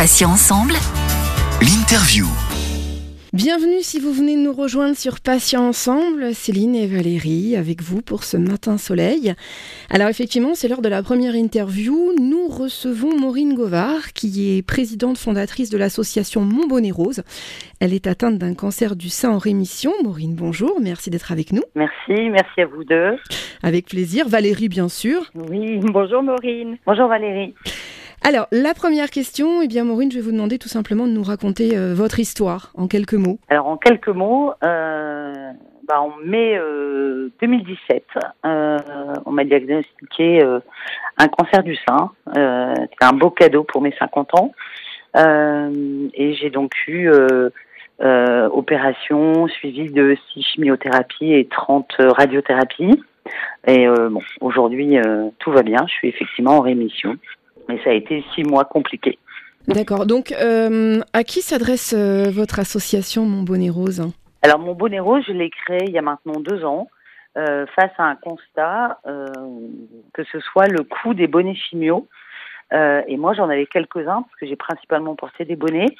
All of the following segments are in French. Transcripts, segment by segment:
Patients ensemble. L'interview. Bienvenue si vous venez nous rejoindre sur Patients Ensemble, Céline et Valérie avec vous pour ce matin soleil. Alors effectivement, c'est l'heure de la première interview. Nous recevons Maureen Govard, qui est présidente fondatrice de l'association Mon Bonnet Rose. Elle est atteinte d'un cancer du sein en rémission. Maureen, bonjour, merci d'être avec nous. Merci, merci à vous deux. Avec plaisir. Valérie, bien sûr. Oui, bonjour Maureen. Bonjour Valérie. Alors, la première question, eh bien, Maureen, je vais vous demander tout simplement de nous raconter euh, votre histoire en quelques mots. Alors, en quelques mots, euh, bah, en mai 2017, euh, on m'a diagnostiqué un cancer du sein. C'était un beau cadeau pour mes 50 ans. et j'ai donc eu opération suivie de 6 chimiothérapies et 30 radiothérapies. Et bon, aujourd'hui, tout va bien. Je suis effectivement en rémission mais ça a été six mois compliqués. D'accord. Donc, euh, à qui s'adresse euh, votre association Mon Bonnet Rose Alors, Mon Bonnet Rose, je l'ai créé il y a maintenant deux ans, euh, face à un constat que ce soit le coût des bonnets chimio. et moi, j'en avais quelques-uns, parce que j'ai principalement porté des bonnets.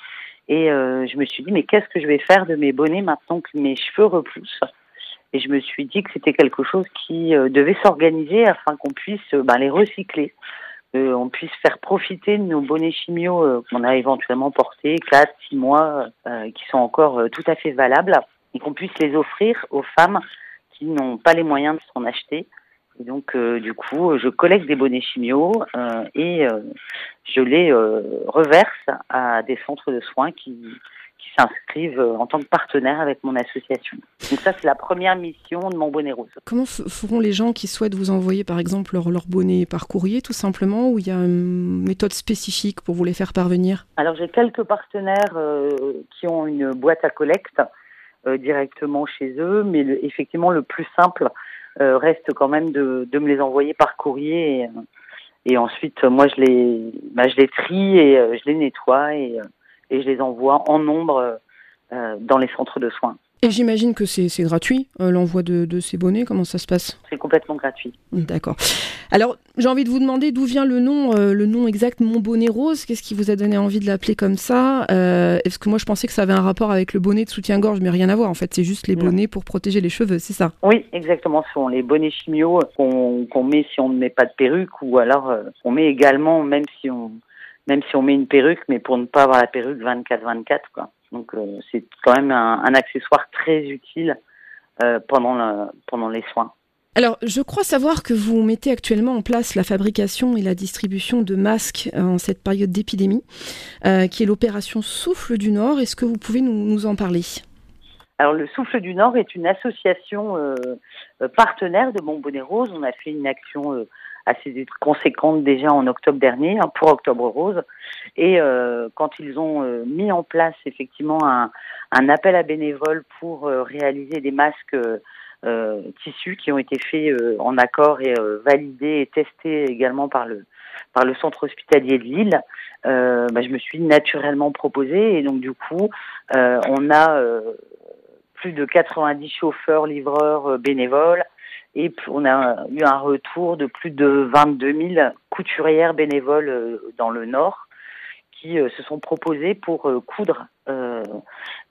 Et je me suis dit, mais qu'est-ce que je vais faire de mes bonnets maintenant que mes cheveux repoussent? Et je me suis dit que c'était quelque chose qui devait s'organiser afin qu'on puisse ben, les recycler qu'on puisse faire profiter de nos bonnets chimio euh, qu'on a éventuellement portés, 4, 6 mois, euh, qui sont encore euh, tout à fait valables, et qu'on puisse les offrir aux femmes qui n'ont pas les moyens de s'en acheter. Et donc, du coup, je collecte des bonnets chimio et je les reverse à des centres de soins qui, qui s'inscrivent euh, en tant que partenaire avec mon association. Donc ça, c'est la première mission de mon bonnet rose. Comment feront les gens qui souhaitent vous envoyer, par exemple, leur, leur bonnet par courrier, tout simplement, ou il y a une méthode spécifique pour vous les faire parvenir? Alors, j'ai quelques partenaires euh, qui ont une boîte à collecte euh, directement chez eux, mais effectivement, le plus simple reste quand même de, de, me les envoyer par courrier. Et, et ensuite, moi, je les, bah, je les trie et je les nettoie et et je les envoie en nombre euh, dans les centres de soins. Et j'imagine que c'est gratuit, euh, l'envoi de, ces bonnets, comment ça se passe? C'est complètement gratuit. D'accord. Alors, j'ai envie de vous demander d'où vient le nom, euh, le nom exact Mon Bonnet Rose? Qu'est-ce qui vous a donné envie de l'appeler comme ça? Est-ce que moi je pensais que ça avait un rapport avec le bonnet de soutien-gorge, mais rien à voir. En fait, c'est juste les bonnets pour protéger les cheveux, c'est ça? Oui, exactement. Ce sont les bonnets chimio qu'on met si on ne met pas de perruque, ou alors on met également, même si on même si on met une perruque, mais pour ne pas avoir la perruque 24-24, quoi. Donc euh, c'est quand même un, accessoire très utile euh, pendant, pendant les soins. Alors, je crois savoir que vous mettez actuellement en place la fabrication et la distribution de masques euh, en cette période d'épidémie, qui est l'opération Souffle du Nord. Est-ce que vous pouvez nous, nous, en parler? Alors, le Souffle du Nord est une association partenaire de Mon Bonnet Rose. On a fait une action assez conséquente déjà en octobre dernier hein, pour Octobre Rose. Et euh, quand ils ont euh, mis en place effectivement un, appel à bénévoles pour euh, réaliser des masques tissus qui ont été faits en accord et validés et testés également par le par le centre hospitalier de Lille, bah, je me suis naturellement proposée et donc du coup on a plus de 90 chauffeurs, livreurs, bénévoles, et on a eu un retour de plus de 22 000 couturières bénévoles euh, dans le Nord qui euh, se sont proposées pour euh, coudre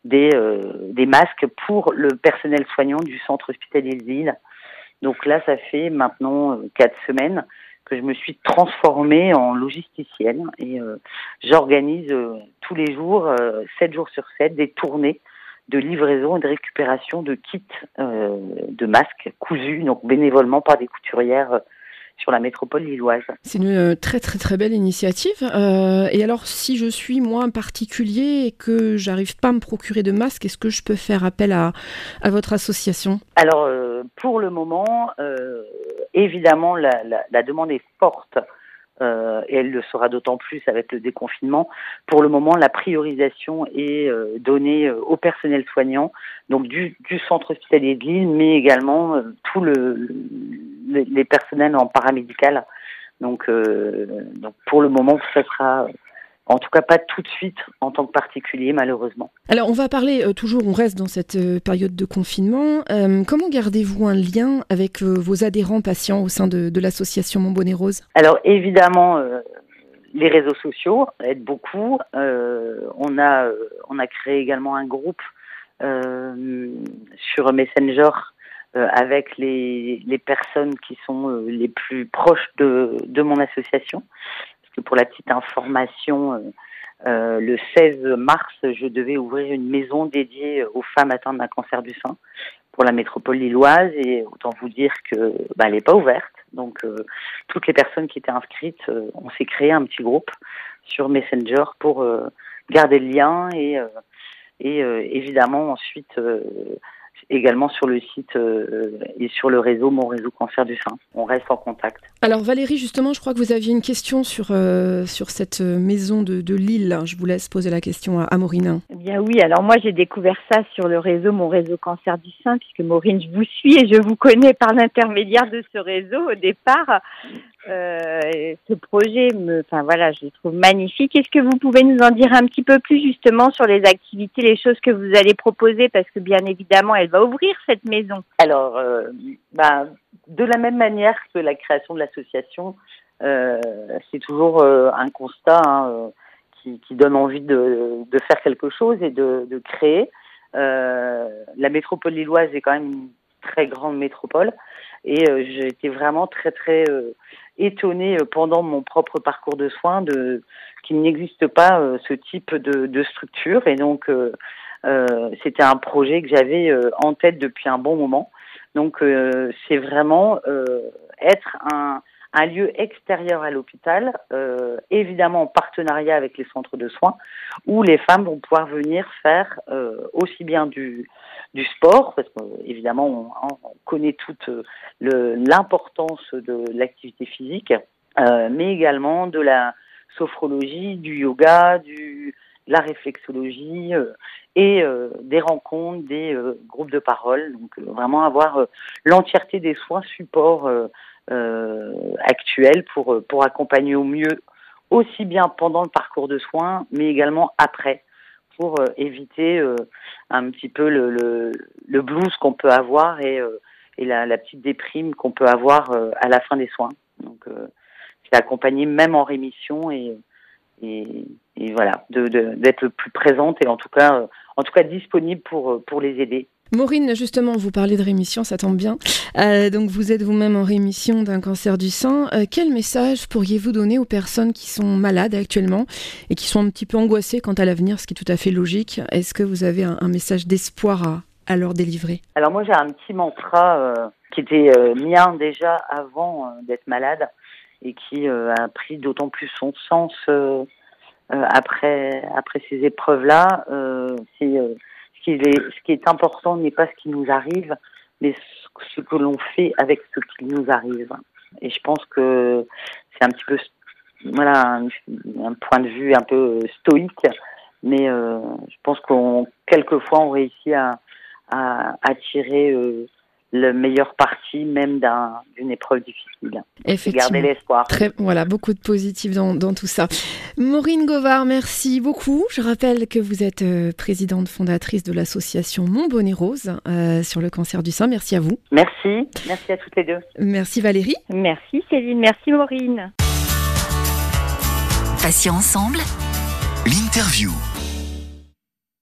des, masques pour le personnel soignant du centre hospitalier de Lille. Donc là, ça fait maintenant quatre semaines que je me suis transformée en logisticienne et j'organise tous les jours, sept jours sur sept, des tournées de livraison et de récupération de kits euh, de masques cousus, donc bénévolement par des couturières euh, sur la métropole lilloise. C'est une euh, très très très belle initiative. et alors, si je suis moi un particulier et que j'arrive pas à me procurer de masques, est-ce que je peux faire appel à, à votre association? Alors, pour le moment, évidemment, la, la, la, demande est forte euh, et elle le sera d'autant plus avec le déconfinement. Pour le moment, la priorisation est euh, donnée euh, au personnel soignant, donc du, du centre hospitalier de Lille, mais également tous le, les personnels en paramédical. Donc, donc pour le moment, ce sera en tout cas, pas tout de suite en tant que particulier, malheureusement. Alors, on va parler euh, toujours, on reste dans cette euh, période de confinement. Euh, comment gardez-vous un lien avec vos adhérents patients au sein de, l'association Mon Bonnet Rose? Alors, évidemment, les réseaux sociaux aident beaucoup. on a on a créé également un groupe sur Messenger avec les, les personnes qui sont les plus proches de, de mon association. Pour la petite information, euh, le 16 mars, je devais ouvrir une maison dédiée aux femmes atteintes d'un cancer du sein pour la métropole lilloise et autant vous dire que bah, elle n'est pas ouverte. Donc euh, toutes les personnes qui étaient inscrites, euh, on s'est créé un petit groupe sur Messenger pour garder le lien et, et évidemment ensuite également sur le site euh, et sur le réseau Mon Réseau Cancer du Sein. On reste en contact. Alors Valérie, justement, je crois que vous aviez une question sur, euh, sur cette maison de, de, Lille. Je vous laisse poser la question à, à Maureen. Bien oui, alors moi j'ai découvert ça sur le réseau Mon Réseau Cancer du Sein, puisque Maureen, je vous suis et je vous connais par l'intermédiaire de ce réseau au départ. Euh, ce projet, me, enfin voilà, je le trouve magnifique. Est-ce que vous pouvez nous en dire un petit peu plus justement sur les activités, les choses que vous allez proposer, parce que bien évidemment, elle va ouvrir cette maison. Alors, euh, bah, de la même manière que la création de l'association, euh, c'est toujours euh, un constat hein, qui, donne envie de, faire quelque chose et de, créer. la métropole lilloise est quand même une très grande métropole et j'ai été vraiment très très étonnée euh, pendant mon propre parcours de soins de qu'il n'existe pas euh, ce type de, structure et donc euh, c'était un projet que j'avais en tête depuis un bon moment. Donc c'est vraiment être un, un lieu extérieur à l'hôpital, euh, évidemment en partenariat avec les centres de soins, où les femmes vont pouvoir venir faire euh, aussi bien du, du sport, parce qu'évidemment on, on, connaît toute l'importance de l'activité physique, euh, mais également de la sophrologie, du yoga, du, la réflexologie euh, et euh, des rencontres, des groupes de parole. Donc vraiment avoir l'entièreté des soins supports euh, actuelle pour, euh, pour accompagner au mieux aussi bien pendant le parcours de soins, mais également après, pour euh, éviter un petit peu le, blues qu'on peut avoir et, et la, petite déprime qu'on peut avoir à la fin des soins. Donc, c'est accompagner même en rémission et, et, et voilà, d'être de, plus présente et en tout cas, en tout cas disponible pour, pour les aider. Maureen, justement, vous parlez de rémission, ça tombe bien. Euh, donc, vous êtes vous-même en rémission d'un cancer du sein. Euh, quel message pourriez-vous donner aux personnes qui sont malades actuellement et qui sont un petit peu angoissées quant à l'avenir, ce qui est tout à fait logique? Est-ce que vous avez un, un message d'espoir à, à, leur délivrer? Alors, moi, j'ai un petit mantra euh, qui était euh, mien déjà avant euh, d'être malade et qui euh, a pris d'autant plus son sens après, après ces épreuves-là. C'est ce qui est, ce qui est important n'est pas ce qui nous arrive, mais ce que l'on fait avec ce qui nous arrive. Et je pense que c'est un petit peu voilà un, un, point de vue un peu stoïque, mais euh, je pense qu'on quelquefois on réussit à, à, à tirer euh, le meilleur parti même d'une épreuve difficile. Effectivement. Garder l'espoir. Voilà, beaucoup de positif dans, dans, tout ça. Maureen Govard, merci beaucoup. Je rappelle que vous êtes euh, présidente fondatrice de l'association Mon Bonnet Rose euh, sur le cancer du sein. Merci à vous. Merci. Merci à toutes les deux. Merci Valérie. Merci Céline. Merci Maureen. Patients ensemble. L'interview.